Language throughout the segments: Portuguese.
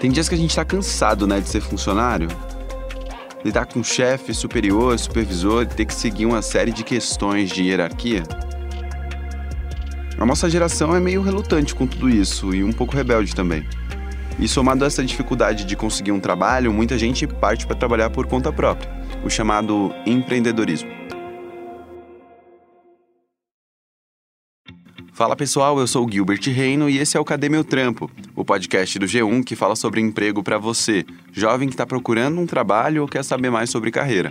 Tem dias que a gente tá cansado, né, de ser funcionário. Lidar com chefe, superior, supervisor e ter que seguir uma série de questões de hierarquia. A nossa geração é meio relutante com tudo isso e um pouco rebelde também. E somado a essa dificuldade de conseguir um trabalho, muita gente parte para trabalhar por conta própria, o chamado empreendedorismo. Fala pessoal, eu sou o Gilbert Reino e esse é o Cadê Meu Trampo, o podcast do G1 que fala sobre emprego para você, jovem que está procurando um trabalho ou quer saber mais sobre carreira.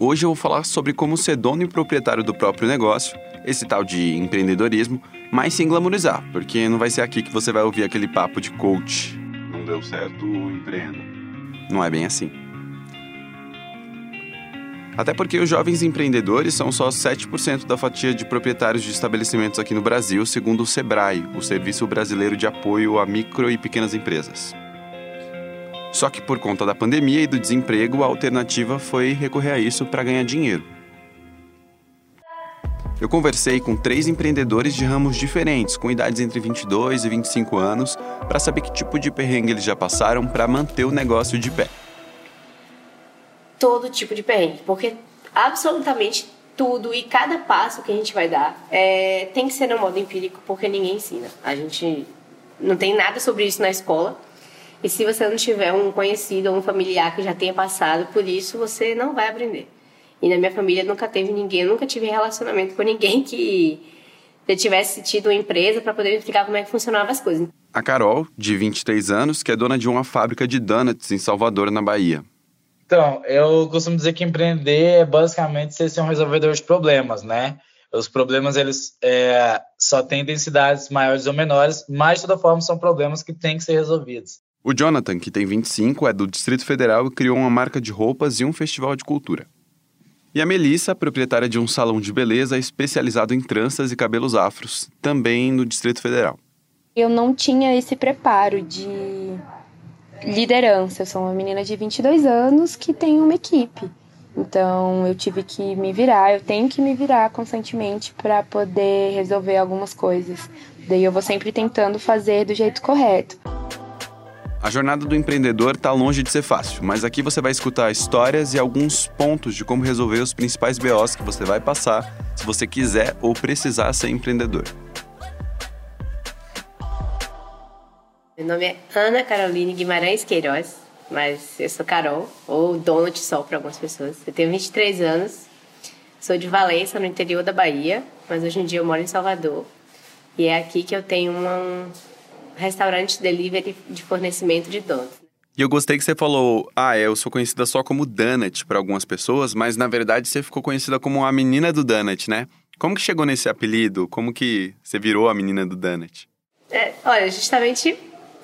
Hoje eu vou falar sobre como ser dono e proprietário do próprio negócio, esse tal de empreendedorismo, mas sem glamorizar, porque não vai ser aqui que você vai ouvir aquele papo de coach. Não deu certo, empreenda. Não é bem assim. Até porque os jovens empreendedores são só 7% da fatia de proprietários de estabelecimentos aqui no Brasil, segundo o SEBRAE, o Serviço Brasileiro de Apoio a Micro e Pequenas Empresas. Só que por conta da pandemia e do desemprego, a alternativa foi recorrer a isso para ganhar dinheiro. Eu conversei com três empreendedores de ramos diferentes, com idades entre 22 e 25 anos, para saber que tipo de perrengue eles já passaram para manter o negócio de pé todo tipo de perrengue, porque absolutamente tudo e cada passo que a gente vai dar é, tem que ser no modo empírico, porque ninguém ensina. A gente não tem nada sobre isso na escola. E se você não tiver um conhecido ou um familiar que já tenha passado por isso, você não vai aprender. E na minha família nunca teve ninguém, eu nunca tive relacionamento com ninguém que já tivesse tido uma empresa para poder explicar como é que funcionavam as coisas. A Carol, de 23 anos, que é dona de uma fábrica de donuts em Salvador, na Bahia. Então, eu costumo dizer que empreender é basicamente ser um resolvedor de problemas, né? Os problemas, eles é, só têm densidades maiores ou menores, mas de toda forma são problemas que têm que ser resolvidos. O Jonathan, que tem 25, é do Distrito Federal e criou uma marca de roupas e um festival de cultura. E a Melissa, proprietária de um salão de beleza especializado em tranças e cabelos afros, também no Distrito Federal. Eu não tinha esse preparo de liderança. Eu sou uma menina de 22 anos que tem uma equipe. Então eu tive que me virar, eu tenho que me virar constantemente para poder resolver algumas coisas. Daí eu vou sempre tentando fazer do jeito correto. A jornada do empreendedor está longe de ser fácil, mas aqui você vai escutar histórias e alguns pontos de como resolver os principais BOs que você vai passar se você quiser ou precisar ser empreendedor. Meu nome é Ana Caroline Guimarães Queiroz, mas eu sou Carol, ou Donut só para algumas pessoas. Eu tenho 23 anos, sou de Valença, no interior da Bahia, mas hoje em dia eu moro em Salvador. E é aqui que eu tenho um restaurante delivery de fornecimento de donuts. E eu gostei que você falou, ah, eu sou conhecida só como Donut para algumas pessoas, mas na verdade você ficou conhecida como a menina do Donut, né? Como que chegou nesse apelido? Como que você virou a menina do Donut? É, olha, justamente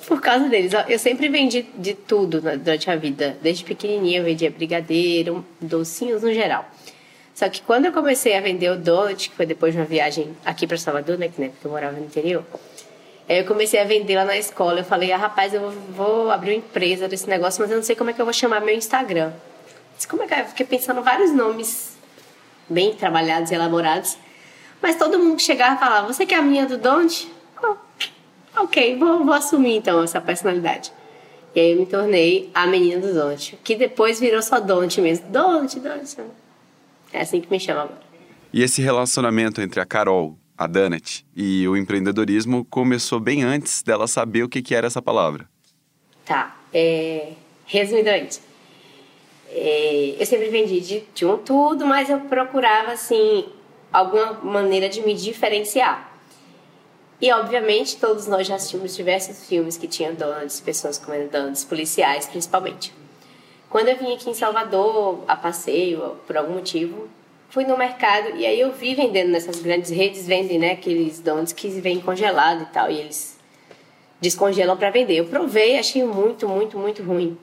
por causa deles. Eu sempre vendi de tudo durante a vida. Desde pequenininha eu vendia brigadeiro, docinhos no geral. Só que quando eu comecei a vender o donut, que foi depois de uma viagem aqui para Salvador, né, que né, eu morava no interior, eu comecei a vender lá na escola. Eu falei, ah, rapaz, eu vou abrir uma empresa desse negócio, mas eu não sei como é que eu vou chamar meu Instagram. Disse, como é que é? Eu fiquei pensando vários nomes bem trabalhados e elaborados. Mas todo mundo que chegava falava, você que é a minha do donut? Ok, vou, vou assumir então essa personalidade. E aí eu me tornei a menina do Donut, que depois virou só Donut mesmo. Donut, Donut. É assim que me chama agora. E esse relacionamento entre a Carol, a Donut, e o empreendedorismo começou bem antes dela saber o que, que era essa palavra. Tá. É, resumidamente, é, eu sempre vendi de, de um tudo, mas eu procurava, assim, alguma maneira de me diferenciar. E, obviamente, todos nós já assistimos diversos filmes que tinham donuts, pessoas comendo donuts, policiais principalmente. Quando eu vim aqui em Salvador, a passeio, por algum motivo, fui no mercado e aí eu vi vendendo nessas grandes redes, vendem né, aqueles donuts que vêm congelados e tal, e eles descongelam para vender. Eu provei, achei muito, muito, muito ruim.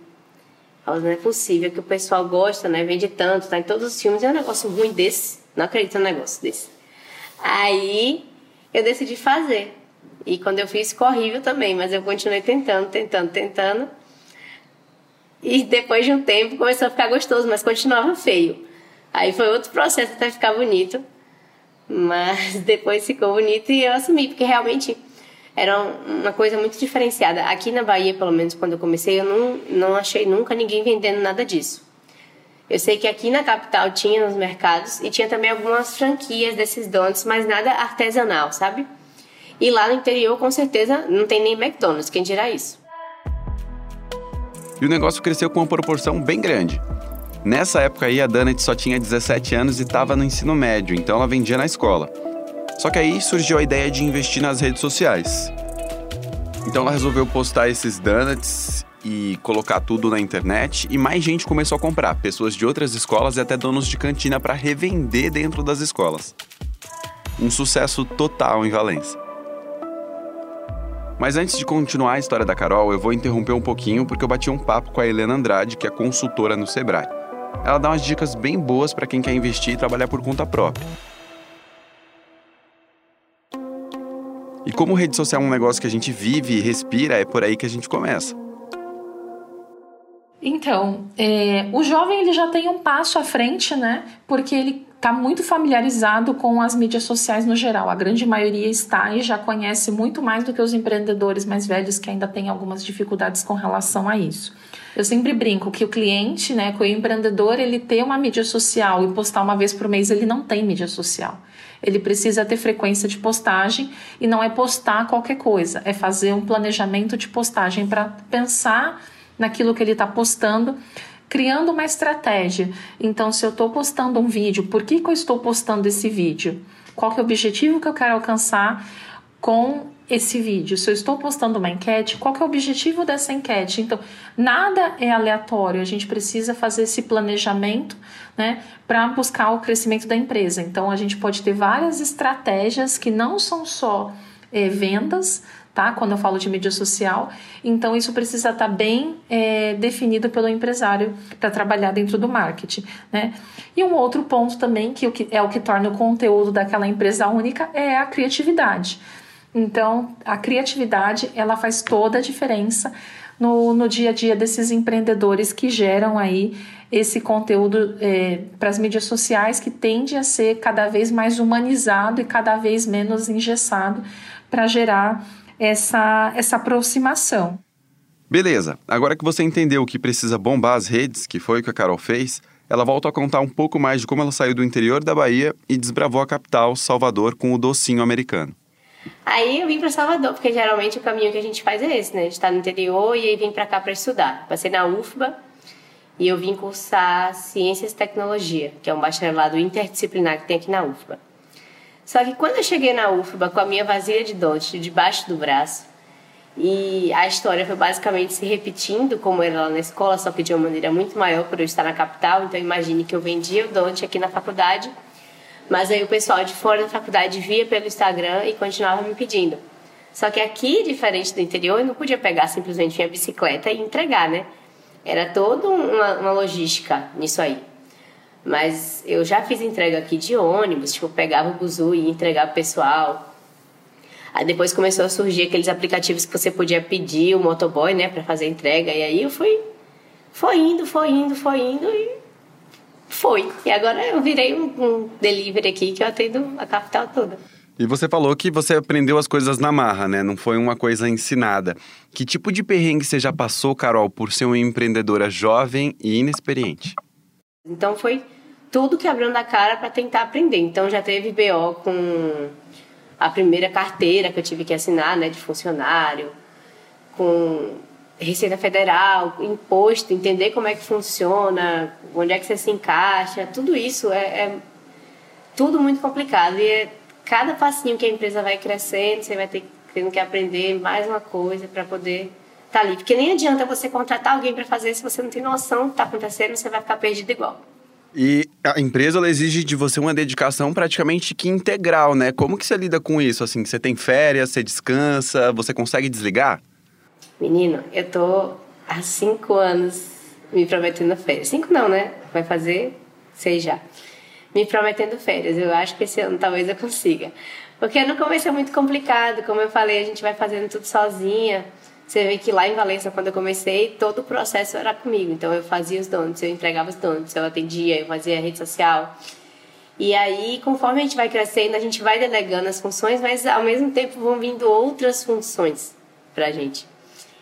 Falei, não é possível que o pessoal gosta, né? Vende tanto, tá em todos os filmes, é um negócio ruim desse. Não acredito num negócio desse. Aí eu decidi fazer. E quando eu fiz, ficou horrível também, mas eu continuei tentando, tentando, tentando. E depois de um tempo começou a ficar gostoso, mas continuava feio. Aí foi outro processo até ficar bonito. Mas depois ficou bonito e eu assumi, porque realmente era uma coisa muito diferenciada. Aqui na Bahia, pelo menos quando eu comecei, eu não, não achei nunca ninguém vendendo nada disso. Eu sei que aqui na capital tinha nos mercados e tinha também algumas franquias desses donuts, mas nada artesanal, sabe? E lá no interior, com certeza, não tem nem McDonald's, quem dirá isso. E o negócio cresceu com uma proporção bem grande. Nessa época aí, a Donut só tinha 17 anos e estava no ensino médio, então ela vendia na escola. Só que aí surgiu a ideia de investir nas redes sociais. Então ela resolveu postar esses donuts e colocar tudo na internet e mais gente começou a comprar, pessoas de outras escolas e até donos de cantina para revender dentro das escolas. Um sucesso total em Valência. Mas antes de continuar a história da Carol, eu vou interromper um pouquinho porque eu bati um papo com a Helena Andrade, que é consultora no Sebrae. Ela dá umas dicas bem boas para quem quer investir e trabalhar por conta própria. E como rede social é um negócio que a gente vive e respira, é por aí que a gente começa. Então, é, o jovem ele já tem um passo à frente, né? Porque ele está muito familiarizado com as mídias sociais no geral. A grande maioria está e já conhece muito mais do que os empreendedores mais velhos que ainda têm algumas dificuldades com relação a isso. Eu sempre brinco que o cliente, né, que o empreendedor, ele ter uma mídia social e postar uma vez por mês, ele não tem mídia social. Ele precisa ter frequência de postagem e não é postar qualquer coisa, é fazer um planejamento de postagem para pensar naquilo que ele está postando, criando uma estratégia. Então, se eu estou postando um vídeo, por que, que eu estou postando esse vídeo? Qual que é o objetivo que eu quero alcançar com esse vídeo? Se eu estou postando uma enquete, qual que é o objetivo dessa enquete? Então, nada é aleatório, a gente precisa fazer esse planejamento né, para buscar o crescimento da empresa. Então, a gente pode ter várias estratégias que não são só é, vendas, tá? Quando eu falo de mídia social, então isso precisa estar tá bem é, definido pelo empresário para trabalhar dentro do marketing, né? E um outro ponto também que é o que torna o conteúdo daquela empresa única é a criatividade. Então, a criatividade ela faz toda a diferença no, no dia a dia desses empreendedores que geram aí esse conteúdo é, para as mídias sociais que tende a ser cada vez mais humanizado e cada vez menos engessado para gerar essa, essa aproximação. Beleza, agora que você entendeu que precisa bombar as redes, que foi o que a Carol fez, ela volta a contar um pouco mais de como ela saiu do interior da Bahia e desbravou a capital, Salvador, com o docinho americano. Aí eu vim para Salvador, porque geralmente o caminho que a gente faz é esse, né? A gente está no interior e aí vim para cá para estudar. Passei na UFBA e eu vim cursar Ciências e Tecnologia, que é um bacharelado interdisciplinar que tem aqui na UFBA. Só que quando eu cheguei na UFBA com a minha vasilha de doce debaixo do braço, e a história foi basicamente se repetindo, como era lá na escola, só que de uma maneira muito maior por eu estar na capital. Então imagine que eu vendia o donut aqui na faculdade, mas aí o pessoal de fora da faculdade via pelo Instagram e continuava me pedindo. Só que aqui, diferente do interior, eu não podia pegar simplesmente minha bicicleta e entregar, né? Era toda uma, uma logística nisso aí. Mas eu já fiz entrega aqui de ônibus, tipo, pegava o buzu e ia entregar pro pessoal. Aí depois começou a surgir aqueles aplicativos que você podia pedir o motoboy, né, para fazer entrega. E aí eu fui, foi indo, foi indo, foi indo e foi. E agora eu virei um, um delivery aqui que eu atendo a capital toda. E você falou que você aprendeu as coisas na marra, né? Não foi uma coisa ensinada. Que tipo de perrengue você já passou, Carol, por ser uma empreendedora jovem e inexperiente? Então foi tudo quebrando a cara para tentar aprender. Então já teve BO com a primeira carteira que eu tive que assinar, né, de funcionário, com Receita Federal, imposto, entender como é que funciona, onde é que você se encaixa, tudo isso é, é tudo muito complicado e é, cada passinho que a empresa vai crescendo, você vai ter tendo que aprender mais uma coisa para poder estar tá ali, porque nem adianta você contratar alguém para fazer se você não tem noção do que está acontecendo, você vai ficar perdido igual. E a empresa ela exige de você uma dedicação praticamente que integral, né? Como que você lida com isso? Assim, você tem férias, você descansa, você consegue desligar? Menino, eu tô há cinco anos me prometendo férias. Cinco não, né? Vai fazer seis já. Me prometendo férias. Eu acho que esse ano talvez eu consiga. Porque no começo é muito complicado. Como eu falei, a gente vai fazendo tudo sozinha. Você vê que lá em Valência, quando eu comecei, todo o processo era comigo. Então eu fazia os donuts, eu entregava os donuts, eu atendia, eu fazia rede social. E aí, conforme a gente vai crescendo, a gente vai delegando as funções, mas ao mesmo tempo vão vindo outras funções pra gente.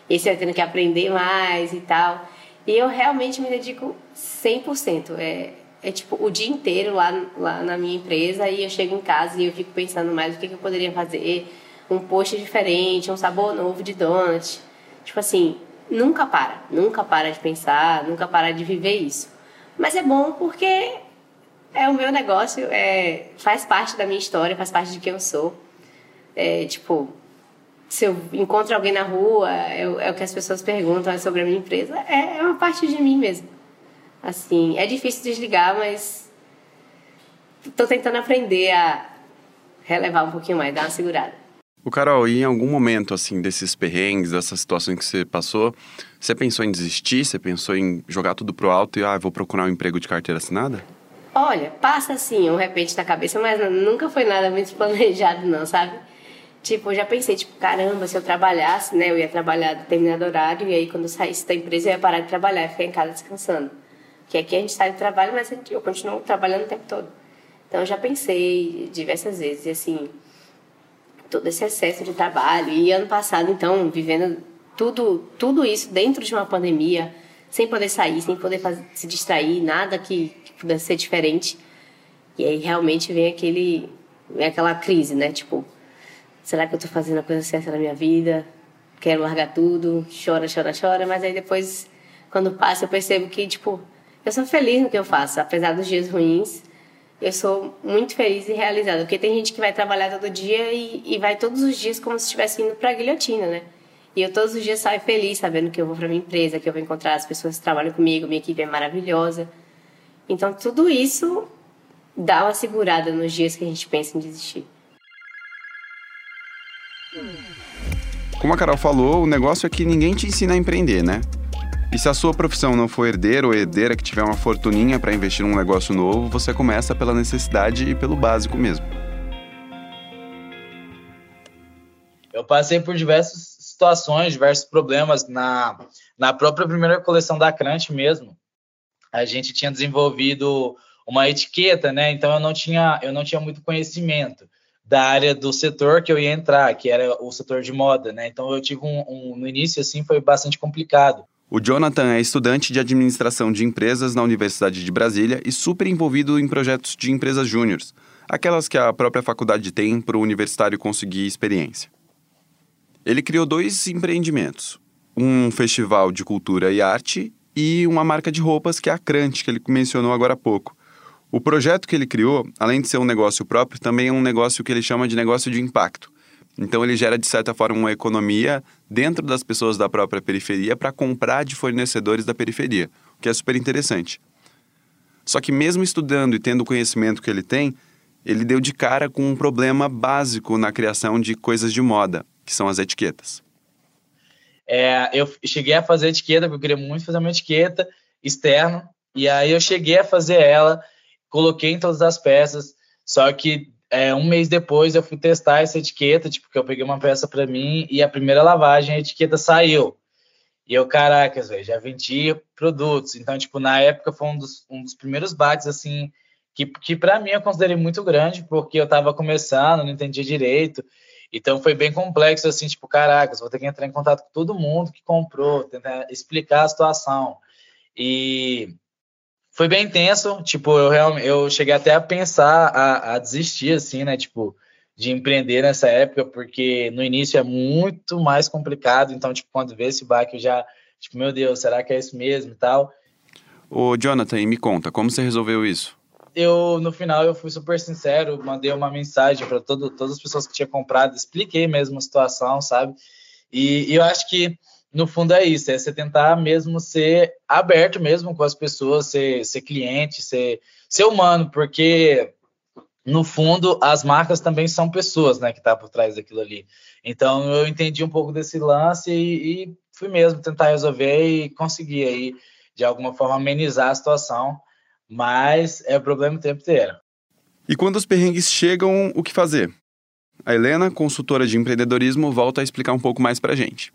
Esse eu tendo que aprender mais e tal. E eu realmente me dedico 100%. É, é tipo o dia inteiro lá, lá na minha empresa e eu chego em casa e eu fico pensando mais o que, que eu poderia fazer. Um post diferente, um sabor novo de donut. Tipo assim, nunca para. Nunca para de pensar, nunca para de viver isso. Mas é bom porque é o meu negócio, é, faz parte da minha história, faz parte de quem eu sou. É, tipo, se eu encontro alguém na rua, é, é, o que as pessoas perguntam sobre a minha empresa, é, é uma parte de mim mesmo. Assim, é difícil desligar, mas estou tentando aprender a relevar um pouquinho mais, dar uma segurada. O Carol, e em algum momento, assim, desses perrengues, dessa situação que você passou, você pensou em desistir? Você pensou em jogar tudo pro alto e, ah, vou procurar um emprego de carteira assinada? Olha, passa assim, um repente na cabeça, mas nunca foi nada muito planejado, não, sabe? Tipo, eu já pensei, tipo, caramba, se eu trabalhasse, né? Eu ia trabalhar determinado horário e aí quando eu saísse da empresa eu ia parar de trabalhar e ficar em casa descansando. Porque aqui a gente sai do trabalho, mas eu continuo trabalhando o tempo todo. Então eu já pensei diversas vezes, e assim, todo esse excesso de trabalho. E ano passado, então, vivendo tudo, tudo isso dentro de uma pandemia, sem poder sair, sem poder fazer, se distrair, nada que, que pudesse ser diferente. E aí realmente vem aquele vem aquela crise, né? Tipo, será que eu tô fazendo a coisa certa na minha vida? Quero largar tudo, chora, chora, chora, mas aí depois quando passa eu percebo que tipo, eu sou feliz no que eu faço, apesar dos dias ruins. Eu sou muito feliz e realizada, porque tem gente que vai trabalhar todo dia e, e vai todos os dias como se estivesse indo para a guilhotina, né? E eu todos os dias saio feliz, sabendo que eu vou para minha empresa, que eu vou encontrar as pessoas que trabalham comigo, minha equipe é maravilhosa. Então, tudo isso dá uma segurada nos dias que a gente pensa em desistir. Como a Carol falou, o negócio é que ninguém te ensina a empreender, né? E se a sua profissão não for herdeiro ou herdeira que tiver uma fortuninha para investir num negócio novo, você começa pela necessidade e pelo básico mesmo. Eu passei por diversas situações, diversos problemas na, na própria primeira coleção da Crunch mesmo. A gente tinha desenvolvido uma etiqueta, né? Então eu não tinha eu não tinha muito conhecimento da área do setor que eu ia entrar, que era o setor de moda, né? Então eu tive um, um no início assim foi bastante complicado. O Jonathan é estudante de administração de empresas na Universidade de Brasília e super envolvido em projetos de empresas júniores, aquelas que a própria faculdade tem para o universitário conseguir experiência. Ele criou dois empreendimentos: um festival de cultura e arte e uma marca de roupas que é a Crante, que ele mencionou agora há pouco. O projeto que ele criou, além de ser um negócio próprio, também é um negócio que ele chama de negócio de impacto. Então ele gera de certa forma uma economia dentro das pessoas da própria periferia para comprar de fornecedores da periferia, o que é super interessante. Só que mesmo estudando e tendo o conhecimento que ele tem, ele deu de cara com um problema básico na criação de coisas de moda, que são as etiquetas. É, eu cheguei a fazer etiqueta, porque eu queria muito fazer uma etiqueta externa, e aí eu cheguei a fazer ela, coloquei em todas as peças, só que é, um mês depois eu fui testar essa etiqueta, tipo, que eu peguei uma peça para mim e a primeira lavagem a etiqueta saiu. E eu, caracas, velho, já vendi produtos. Então, tipo, na época foi um dos, um dos primeiros bates, assim, que, que para mim eu considerei muito grande, porque eu tava começando, não entendia direito. Então foi bem complexo, assim, tipo, caracas, vou ter que entrar em contato com todo mundo que comprou, tentar explicar a situação. E foi bem intenso, tipo, eu realmente eu cheguei até a pensar a, a, desistir, assim, né, tipo, de empreender nessa época, porque no início é muito mais complicado, então, tipo, quando vê esse baque, eu já, tipo, meu Deus, será que é isso mesmo e tal. Ô, Jonathan, me conta, como você resolveu isso? eu no final eu fui super sincero, mandei uma mensagem para todas as pessoas que tinha comprado, expliquei mesmo a situação, sabe? E, e, eu acho que no fundo é isso, é você tentar mesmo ser aberto mesmo com as pessoas, ser, ser cliente, ser, ser humano, porque no fundo as marcas também são pessoas, né, que tá por trás daquilo ali. Então eu entendi um pouco desse lance e, e fui mesmo tentar resolver e conseguir aí de alguma forma amenizar a situação mas é problema o tempo inteiro. E quando os perrengues chegam, o que fazer? A Helena, consultora de empreendedorismo, volta a explicar um pouco mais pra gente.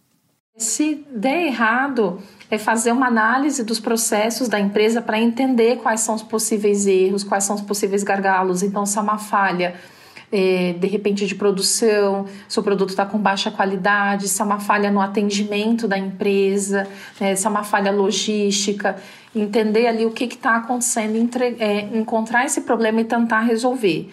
Se der errado, é fazer uma análise dos processos da empresa para entender quais são os possíveis erros, quais são os possíveis gargalos. Então, se é uma falha, é, de repente de produção, se o produto está com baixa qualidade, se é uma falha no atendimento da empresa, né, se é uma falha logística, entender ali o que está acontecendo, entre, é, encontrar esse problema e tentar resolver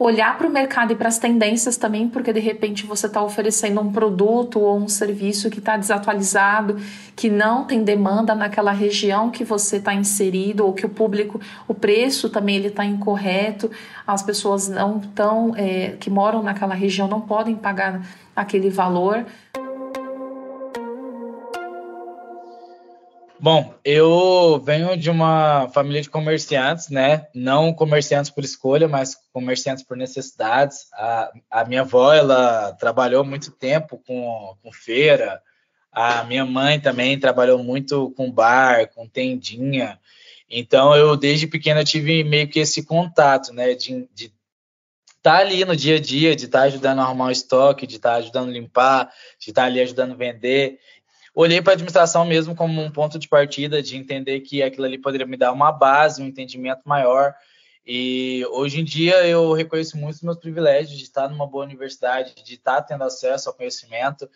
olhar para o mercado e para as tendências também, porque de repente você está oferecendo um produto ou um serviço que está desatualizado, que não tem demanda naquela região que você está inserido, ou que o público, o preço também ele está incorreto, as pessoas não tão é, que moram naquela região não podem pagar aquele valor. Bom, eu venho de uma família de comerciantes, né? Não comerciantes por escolha, mas comerciantes por necessidades. A, a minha avó, ela trabalhou muito tempo com, com feira. A minha mãe também trabalhou muito com bar, com tendinha. Então, eu desde pequena tive meio que esse contato, né? De, estar tá ali no dia a dia, de estar tá ajudando a arrumar o estoque, de estar tá ajudando a limpar, de estar ali ajudando a vender olhei para a administração mesmo como um ponto de partida, de entender que aquilo ali poderia me dar uma base, um entendimento maior. E hoje em dia eu reconheço muito os meus privilégios de estar numa boa universidade, de estar tendo acesso ao conhecimento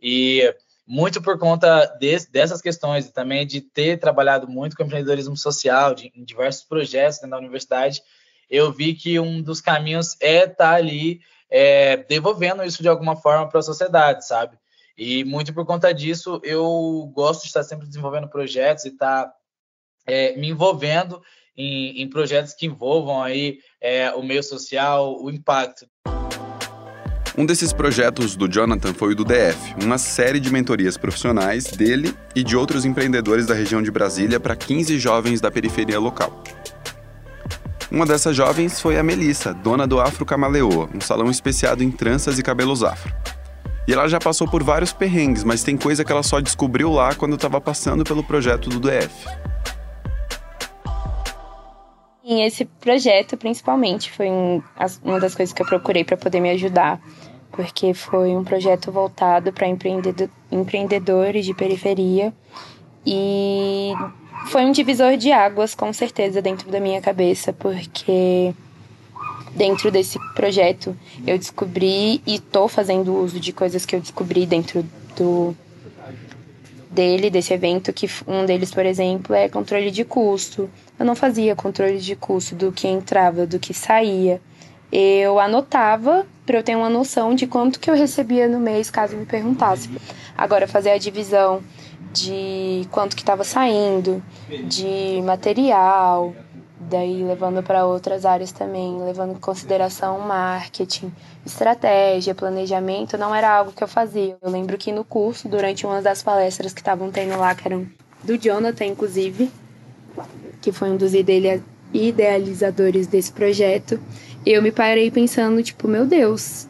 e muito por conta de, dessas questões e também de ter trabalhado muito com empreendedorismo social, de, em diversos projetos dentro da universidade, eu vi que um dos caminhos é estar ali é, devolvendo isso de alguma forma para a sociedade, sabe? E muito por conta disso, eu gosto de estar sempre desenvolvendo projetos e estar tá, é, me envolvendo em, em, projetos que envolvam aí é, o meio social, o impacto. Um desses projetos do Jonathan foi o do DF, uma série de mentorias profissionais dele e de outros empreendedores da região de Brasília para 15 jovens da periferia local. Uma dessas jovens foi a Melissa, dona do Afro Camaleoa, um salão especiado em tranças e cabelos afro. E ela já passou por vários perrengues, mas tem coisa que ela só descobriu lá quando estava passando pelo projeto do DF. Esse projeto, principalmente, foi uma das coisas que eu procurei para poder me ajudar, porque foi um projeto voltado para empreendedores de periferia e foi um divisor de águas, com certeza, dentro da minha cabeça, porque dentro desse projeto eu descobri e estou fazendo uso de coisas que eu descobri dentro do dele, desse evento, que um deles, por exemplo, é controle de custo. Eu não fazia controle de custo do que entrava, do que saía. Eu anotava para eu ter uma noção de quanto que eu recebia no mês, caso me perguntasse. Agora, fazer a divisão de quanto que estava saindo, de material, daí levando para outras áreas também, levando em consideração marketing, estratégia, planejamento, não era algo que eu fazia. Eu lembro que no curso, durante uma das palestras que estavam tendo lá, que eram do Jonathan, inclusive, que foi um dos idealizadores desse projeto, eu me parei pensando, tipo, meu Deus,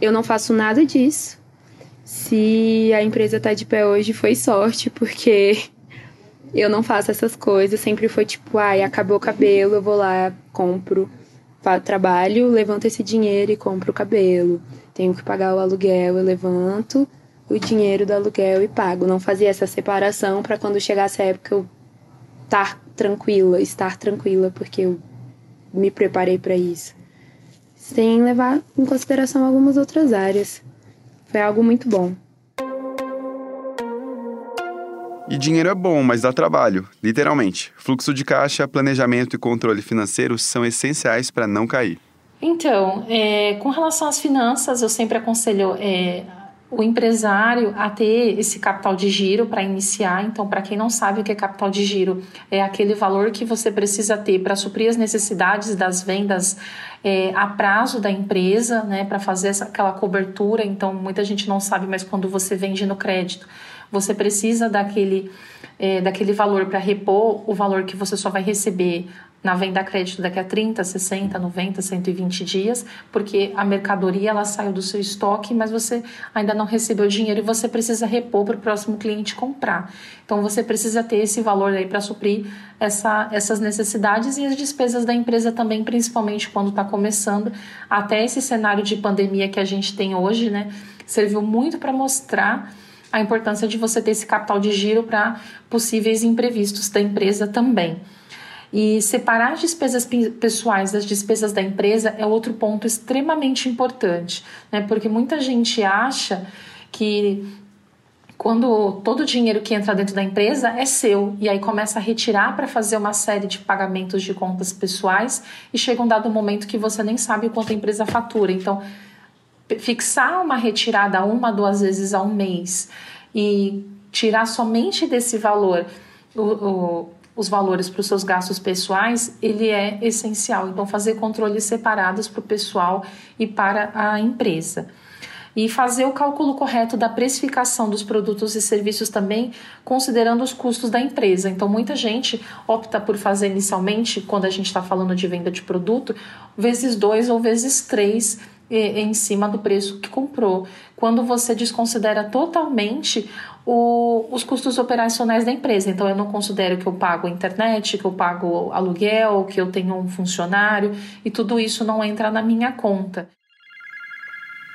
eu não faço nada disso. Se a empresa tá de pé hoje, foi sorte, porque eu não faço essas coisas, sempre foi tipo, ai, acabou o cabelo, eu vou lá, compro, trabalho, levanto esse dinheiro e compro o cabelo. Tenho que pagar o aluguel, eu levanto o dinheiro do aluguel e pago. Não fazia essa separação para quando chegasse a época eu estar tranquila, estar tranquila, porque eu me preparei para isso. Sem levar em consideração algumas outras áreas. Foi algo muito bom. E dinheiro é bom, mas dá trabalho, literalmente. Fluxo de caixa, planejamento e controle financeiro são essenciais para não cair. Então, é, com relação às finanças, eu sempre aconselho é, o empresário a ter esse capital de giro para iniciar. Então, para quem não sabe o que é capital de giro, é aquele valor que você precisa ter para suprir as necessidades das vendas é, a prazo da empresa, né, para fazer essa, aquela cobertura. Então, muita gente não sabe, mas quando você vende no crédito, você precisa daquele, é, daquele valor para repor o valor que você só vai receber na venda a crédito daqui a 30, 60, 90, 120 dias, porque a mercadoria ela saiu do seu estoque, mas você ainda não recebeu o dinheiro e você precisa repor para o próximo cliente comprar. Então você precisa ter esse valor aí para suprir essa, essas necessidades e as despesas da empresa também, principalmente quando está começando. Até esse cenário de pandemia que a gente tem hoje, né, serviu muito para mostrar a importância de você ter esse capital de giro para possíveis imprevistos da empresa também. E separar as despesas pessoais das despesas da empresa é outro ponto extremamente importante, né? Porque muita gente acha que quando todo o dinheiro que entra dentro da empresa é seu e aí começa a retirar para fazer uma série de pagamentos de contas pessoais e chega um dado momento que você nem sabe o quanto a empresa fatura. Então, fixar uma retirada uma, duas vezes ao mês e tirar somente desse valor o, o, os valores para os seus gastos pessoais, ele é essencial. Então, fazer controles separados para o pessoal e para a empresa e fazer o cálculo correto da precificação dos produtos e serviços também, considerando os custos da empresa. Então, muita gente opta por fazer inicialmente, quando a gente está falando de venda de produto, vezes dois ou vezes três em cima do preço que comprou. Quando você desconsidera totalmente o, os custos operacionais da empresa. Então, eu não considero que eu pago internet, que eu pago aluguel, que eu tenho um funcionário, e tudo isso não entra na minha conta.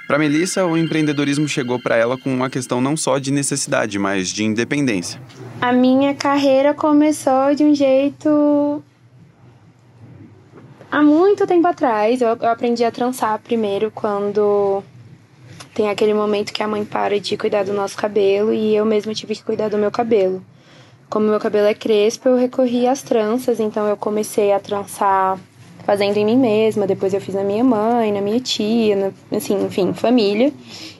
Para Melissa, o empreendedorismo chegou para ela com uma questão não só de necessidade, mas de independência. A minha carreira começou de um jeito há muito tempo atrás. Eu, eu aprendi a trançar primeiro quando tem aquele momento que a mãe para de cuidar do nosso cabelo e eu mesma tive que cuidar do meu cabelo. Como meu cabelo é crespo, eu recorri às tranças, então eu comecei a trançar fazendo em mim mesma, depois eu fiz na minha mãe, na minha tia, na, assim, enfim, família.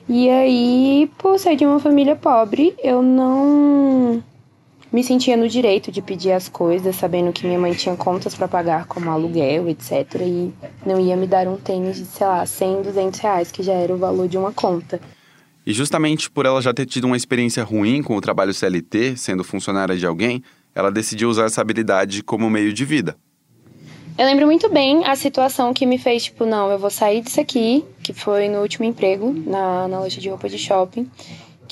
E aí, por ser de uma família pobre, eu não me sentia no direito de pedir as coisas, sabendo que minha mãe tinha contas para pagar, como aluguel, etc. E não ia me dar um tênis de, sei lá, 100, 200 reais, que já era o valor de uma conta. E justamente por ela já ter tido uma experiência ruim com o trabalho CLT, sendo funcionária de alguém, ela decidiu usar essa habilidade como meio de vida. Eu lembro muito bem a situação que me fez, tipo, não, eu vou sair disso aqui, que foi no último emprego, na, na loja de roupa de shopping,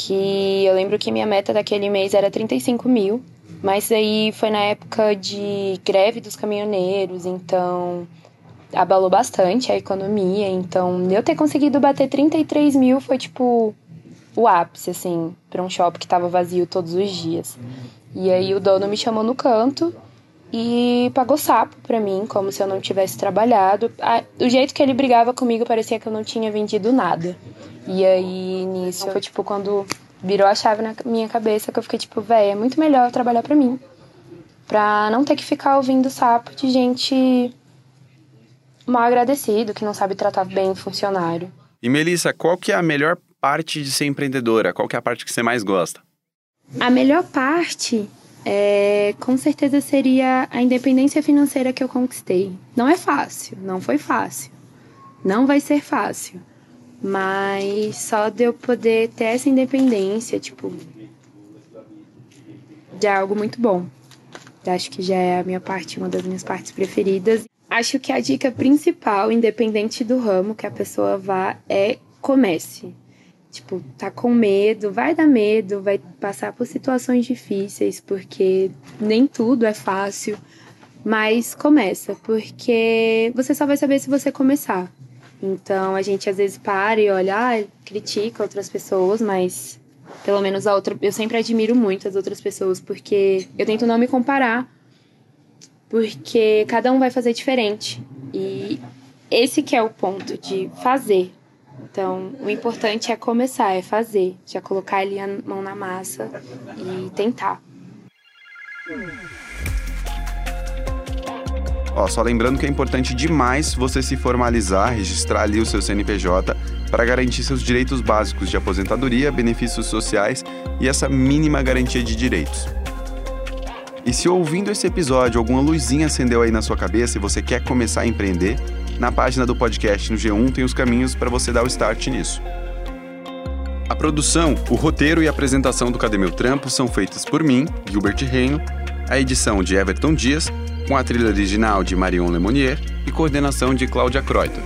que eu lembro que minha meta daquele mês era 35 mil, mas aí foi na época de greve dos caminhoneiros, então abalou bastante a economia, então eu ter conseguido bater 33 mil foi, tipo, o ápice, assim, para um shopping que tava vazio todos os dias. E aí o dono me chamou no canto e pagou sapo pra mim, como se eu não tivesse trabalhado. o jeito que ele brigava comigo parecia que eu não tinha vendido nada. E aí nisso foi tipo quando virou a chave na minha cabeça que eu fiquei tipo, véi, é muito melhor trabalhar pra mim. Pra não ter que ficar ouvindo sapo de gente mal agradecido, que não sabe tratar bem o funcionário. E Melissa, qual que é a melhor parte de ser empreendedora? Qual que é a parte que você mais gosta? A melhor parte é, com certeza seria a independência financeira que eu conquistei. Não é fácil, não foi fácil. Não vai ser fácil. Mas só de eu poder ter essa independência, tipo, já é algo muito bom. Acho que já é a minha parte, uma das minhas partes preferidas. Acho que a dica principal, independente do ramo que a pessoa vá, é comece. Tipo, tá com medo, vai dar medo, vai passar por situações difíceis, porque nem tudo é fácil. Mas começa, porque você só vai saber se você começar. Então a gente às vezes para e olha, ah, critica outras pessoas, mas pelo menos a outra. Eu sempre admiro muito as outras pessoas, porque eu tento não me comparar. Porque cada um vai fazer diferente. E esse que é o ponto de fazer. Então, o importante é começar, é fazer, já colocar ali a mão na massa e tentar. Ó, só lembrando que é importante demais você se formalizar, registrar ali o seu CNPJ para garantir seus direitos básicos de aposentadoria, benefícios sociais e essa mínima garantia de direitos. E se ouvindo esse episódio alguma luzinha acendeu aí na sua cabeça e você quer começar a empreender, na página do podcast no G1 tem os caminhos para você dar o start nisso. A produção, o roteiro e a apresentação do Cadê Meu Trampo são feitas por mim, Gilbert Reino, a edição de Everton Dias, com a trilha original de Marion Lemonnier e coordenação de Cláudia Kreuter.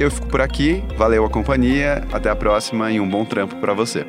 Eu fico por aqui, valeu a companhia, até a próxima e um bom trampo para você.